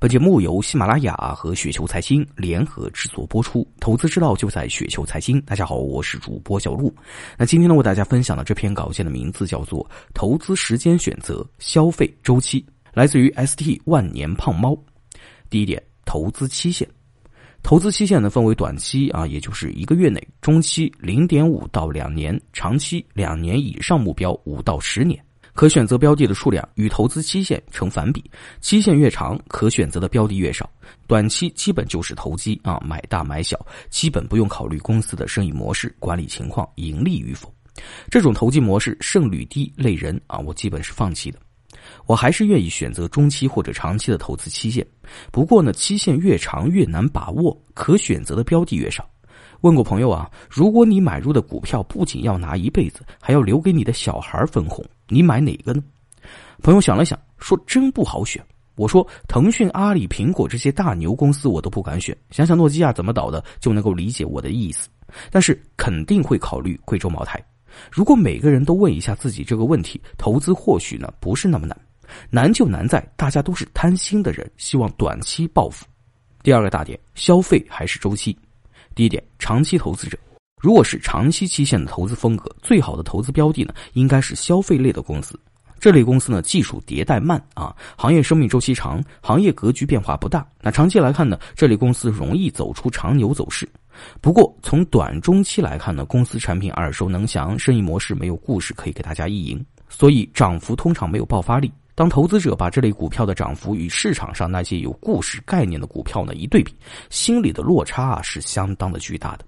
本节目由喜马拉雅和雪球财经联合制作播出，投资之道就在雪球财经。大家好，我是主播小璐。那今天呢，为大家分享的这篇稿件的名字叫做《投资时间选择：消费周期》，来自于 ST 万年胖猫。第一点，投资期限。投资期限呢，分为短期啊，也就是一个月内；中期零点五到两年；长期两年以上，目标五到十年。可选择标的的数量与投资期限成反比，期限越长，可选择的标的越少。短期基本就是投机啊，买大买小，基本不用考虑公司的生意模式、管理情况、盈利与否。这种投机模式胜率低、累人啊，我基本是放弃的。我还是愿意选择中期或者长期的投资期限。不过呢，期限越长越难把握，可选择的标的越少。问过朋友啊，如果你买入的股票不仅要拿一辈子，还要留给你的小孩分红，你买哪个呢？朋友想了想，说真不好选。我说腾讯、阿里、苹果这些大牛公司我都不敢选，想想诺基亚怎么倒的，就能够理解我的意思。但是肯定会考虑贵州茅台。如果每个人都问一下自己这个问题，投资或许呢不是那么难。难就难在大家都是贪心的人，希望短期暴富。第二个大点，消费还是周期。第一点，长期投资者，如果是长期期限的投资风格，最好的投资标的呢，应该是消费类的公司。这类公司呢，技术迭代慢啊，行业生命周期长，行业格局变化不大。那长期来看呢，这类公司容易走出长牛走势。不过从短中期来看呢，公司产品耳熟能详，生意模式没有故事可以给大家意淫，所以涨幅通常没有爆发力。当投资者把这类股票的涨幅与市场上那些有故事概念的股票呢一对比，心里的落差啊是相当的巨大的。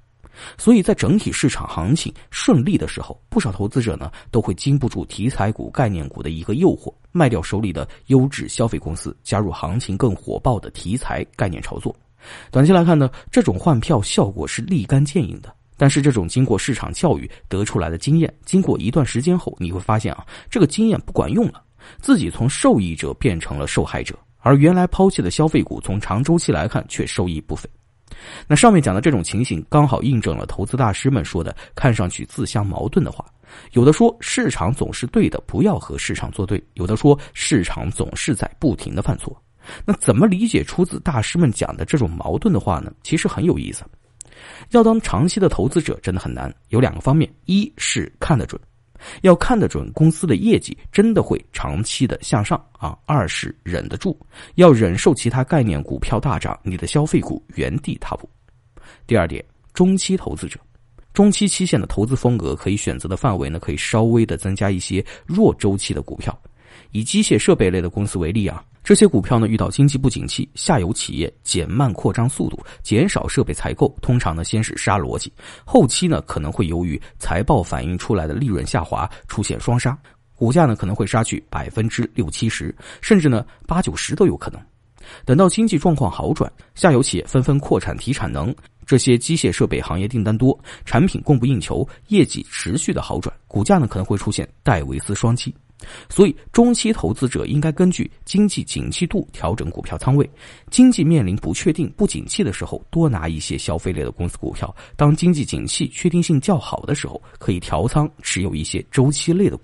所以在整体市场行情顺利的时候，不少投资者呢都会经不住题材股、概念股的一个诱惑，卖掉手里的优质消费公司，加入行情更火爆的题材概念炒作。短期来看呢，这种换票效果是立竿见影的。但是这种经过市场教育得出来的经验，经过一段时间后，你会发现啊，这个经验不管用了。自己从受益者变成了受害者，而原来抛弃的消费股，从长周期来看却收益不菲。那上面讲的这种情形，刚好印证了投资大师们说的看上去自相矛盾的话。有的说市场总是对的，不要和市场作对；有的说市场总是在不停的犯错。那怎么理解出自大师们讲的这种矛盾的话呢？其实很有意思。要当长期的投资者真的很难，有两个方面：一是看得准。要看得准公司的业绩真的会长期的向上啊。二是忍得住，要忍受其他概念股票大涨，你的消费股原地踏步。第二点，中期投资者，中期期限的投资风格可以选择的范围呢，可以稍微的增加一些弱周期的股票。以机械设备类的公司为例啊。这些股票呢，遇到经济不景气，下游企业减慢扩张速度，减少设备采购，通常呢先是杀逻辑，后期呢可能会由于财报反映出来的利润下滑，出现双杀，股价呢可能会杀去百分之六七十，甚至呢八九十都有可能。等到经济状况好转，下游企业纷纷扩产提产能，这些机械设备行业订单多，产品供不应求，业绩持续的好转，股价呢可能会出现戴维斯双击。所以，中期投资者应该根据经济景气度调整股票仓位。经济面临不确定、不景气的时候，多拿一些消费类的公司股票；当经济景气确定性较好的时候，可以调仓持有一些周期类的。